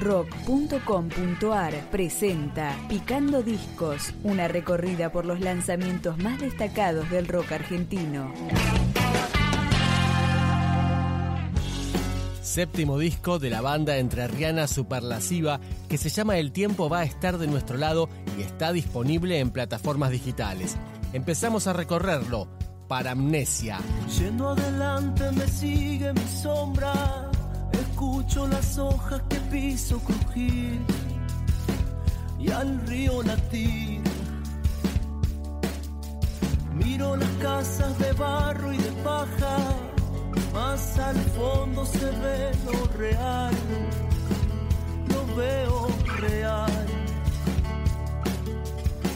rock.com.ar presenta Picando Discos, una recorrida por los lanzamientos más destacados del rock argentino. Séptimo disco de la banda entrerriana superlasiva que se llama El tiempo va a estar de nuestro lado y está disponible en plataformas digitales. Empezamos a recorrerlo. Para Amnesia. Yendo adelante me sigue mi sombra Escucho las hojas que piso crujir y al río latir. Miro las casas de barro y de paja, más al fondo se ve lo real, lo veo real.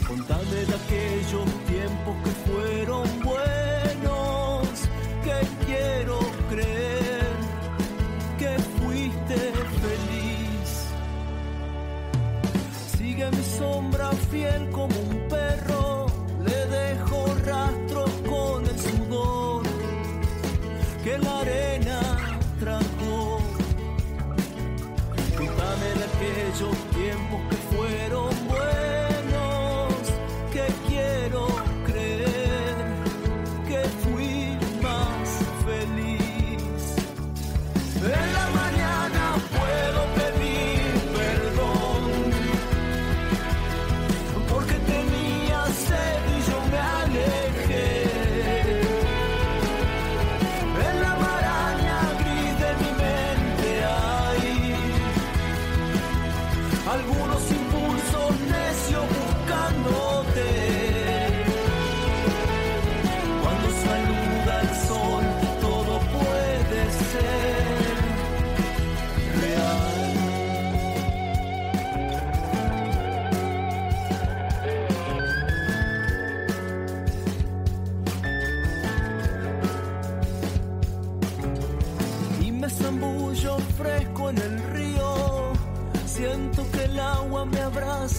Contame de aquellos tiempos que fueron buenos, que quiero creer feliz. Sigue mi sombra fiel como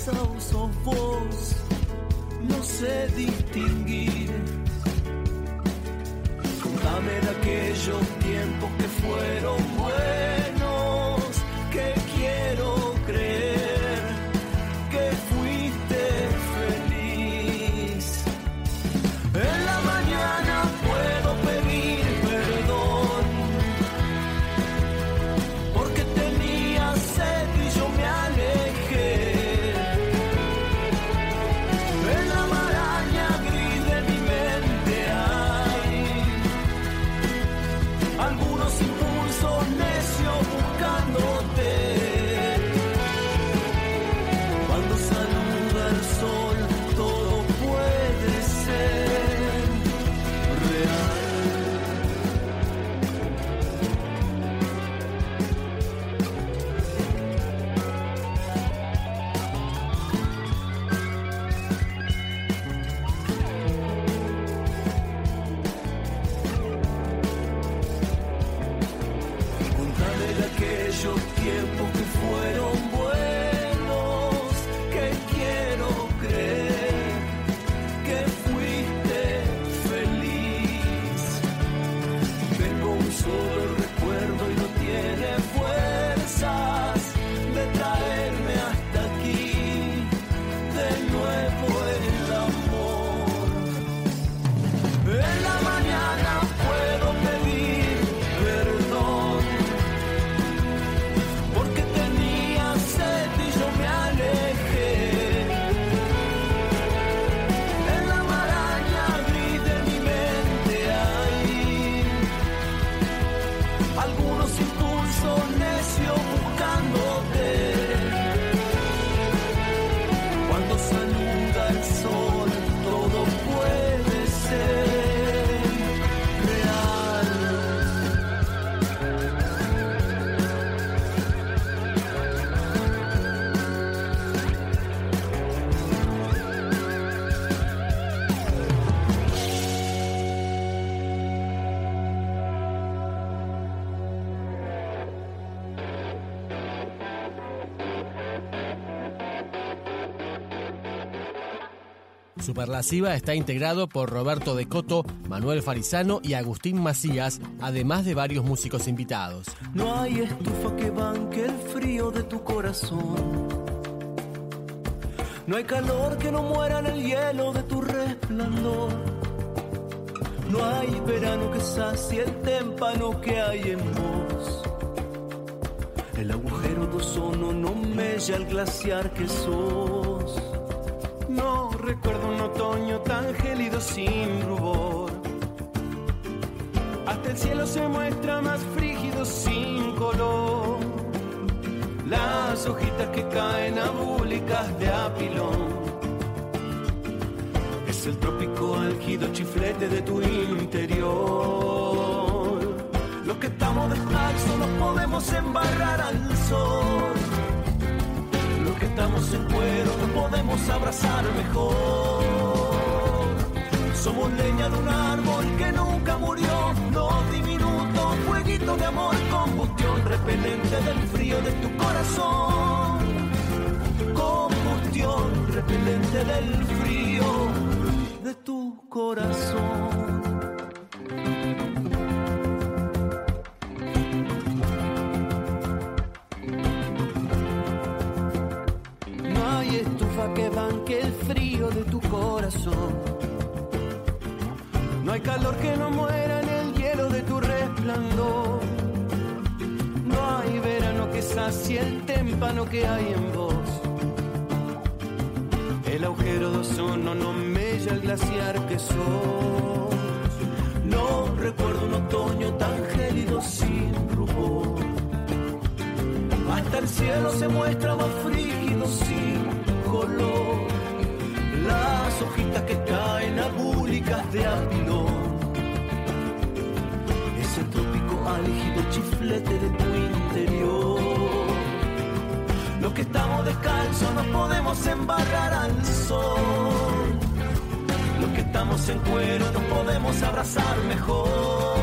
o sos vos. No sé distinguir. Contame de aquellos tiempos que fueron buenos, Superlasiva está integrado por Roberto De Coto, Manuel Farizano y Agustín Macías, además de varios músicos invitados. No hay estufa que banque el frío de tu corazón. No hay calor que no muera en el hielo de tu resplandor. No hay verano que sacie el témpano que hay en vos. El agujero de ozono no mella el glaciar que sos. Recuerdo un otoño tan gélido sin rubor. Hasta el cielo se muestra más frígido sin color. Las hojitas que caen abúlicas de apilón. Es el trópico álgido chiflete de tu interior. Los que estamos descalzos nos podemos embarrar al sol estamos en cuero no podemos abrazar mejor. Somos leña de un árbol que nunca murió, los diminutos fueguitos de amor, combustión repelente del frío de tu corazón. Combustión repelente del frío de tu corazón. No hay calor que no muera en el hielo de tu resplandor. No hay verano que sacie el témpano que hay en vos. El agujero de ozono no mella el glaciar que sos. No recuerdo un otoño tan gélido sin rubor. Hasta el cielo se muestra más frígido sin las hojitas que caen abúlicas de apilón. Ese trópico álgido chiflete de tu interior. Los que estamos descalzos nos podemos embarrar al sol. Los que estamos en cuero nos podemos abrazar mejor.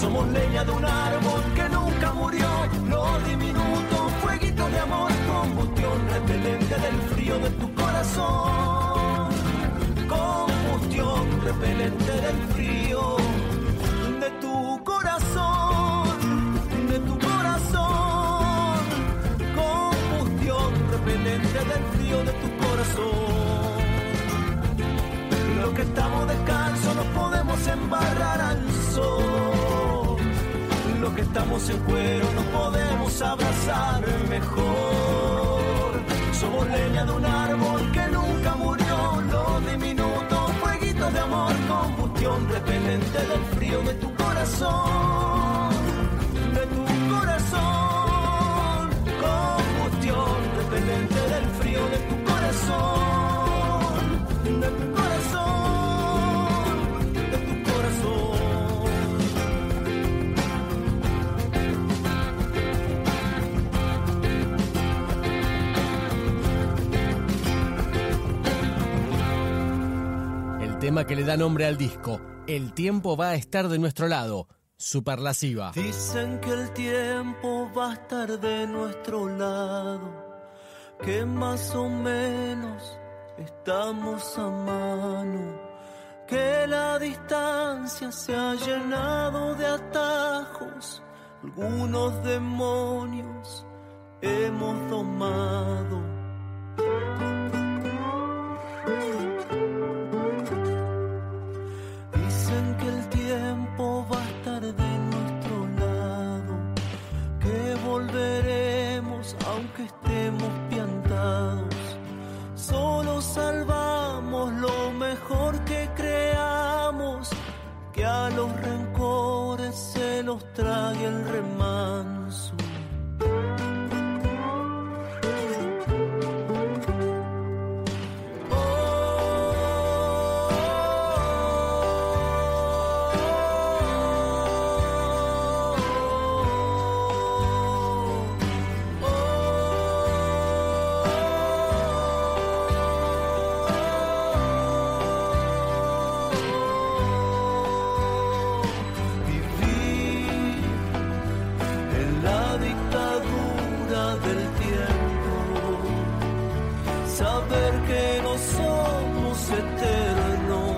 Somos leña de un árbol que nunca murió, no diminuto fueguito de amor repelente del frío de tu corazón. Combustión repelente del frío de tu corazón, de tu corazón. Combustión repelente del frío de tu corazón. Los que estamos descalzos nos podemos embarrar estamos en cuero nos podemos abrazar mejor. Somos leña de un árbol que nunca murió, los diminutos fueguitos de amor, combustión repelente del frío de tu corazón, que le da nombre al disco. El tiempo va a estar de nuestro lado. Superlasiva. Dicen que el tiempo va a estar de nuestro lado, que más o menos estamos a mano, que la distancia se ha llenado de atajos, algunos demonios hemos domado saber que no soy eternos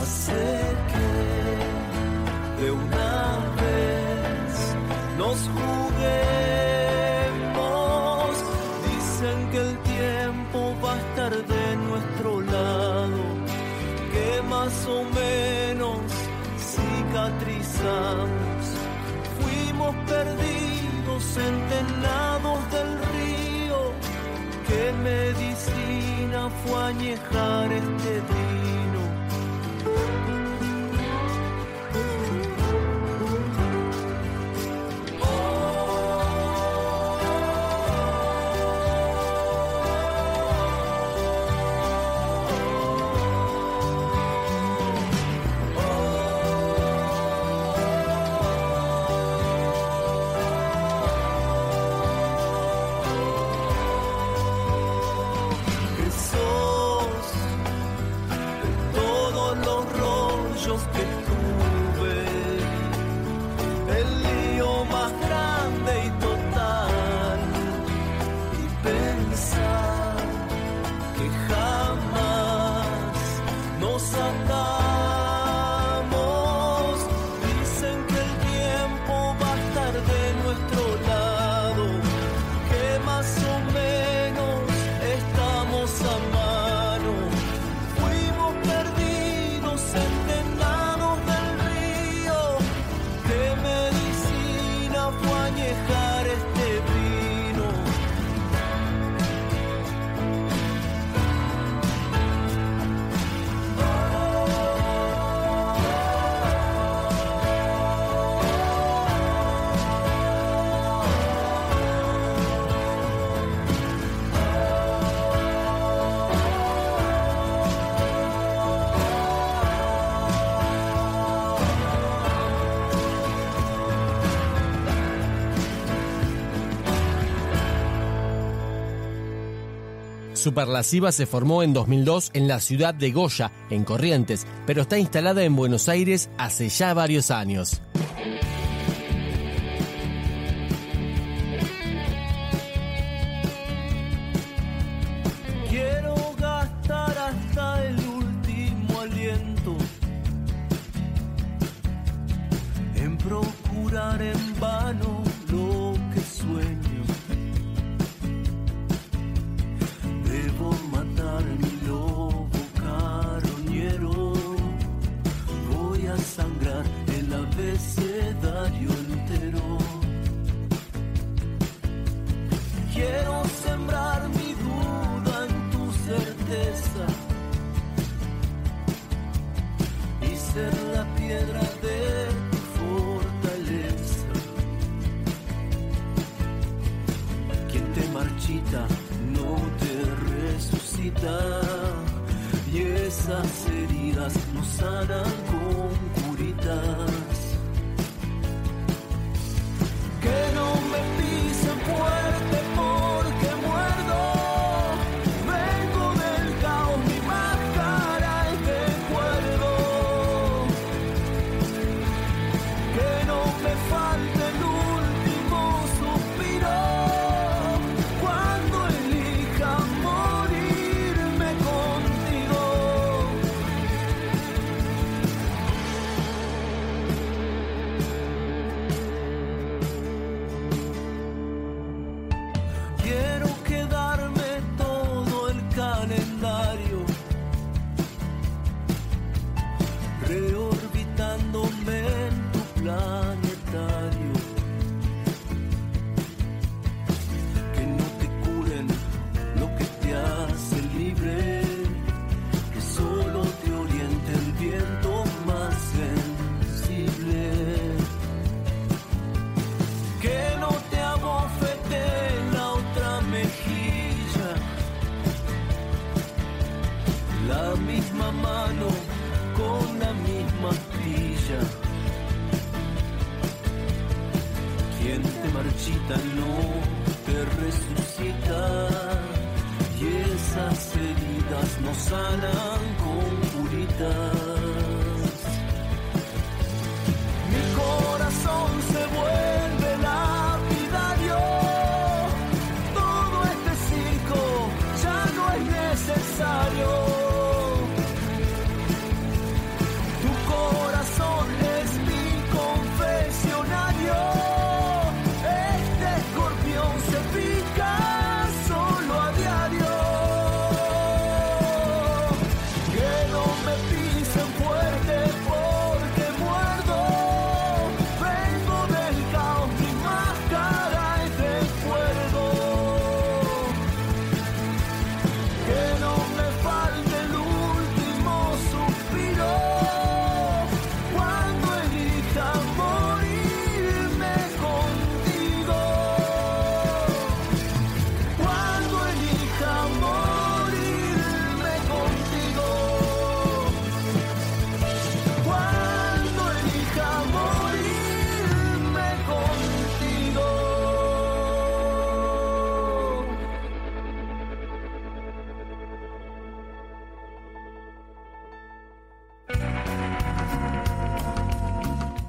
hacer que de una vez nos juguemos. Dicen que el tiempo va a estar de nuestro lado, que más o menos cicatrizamos. Fuimos perdidos centenarios fue añejar este día. Superlasiva se formó en 2002 en la ciudad de Goya, en Corrientes, pero está instalada en Buenos Aires hace ya varios años. y esas heridas no sanan. marchita, no te resucita. Y esas heridas no sanan con curitas. Mi corazón se vuelve.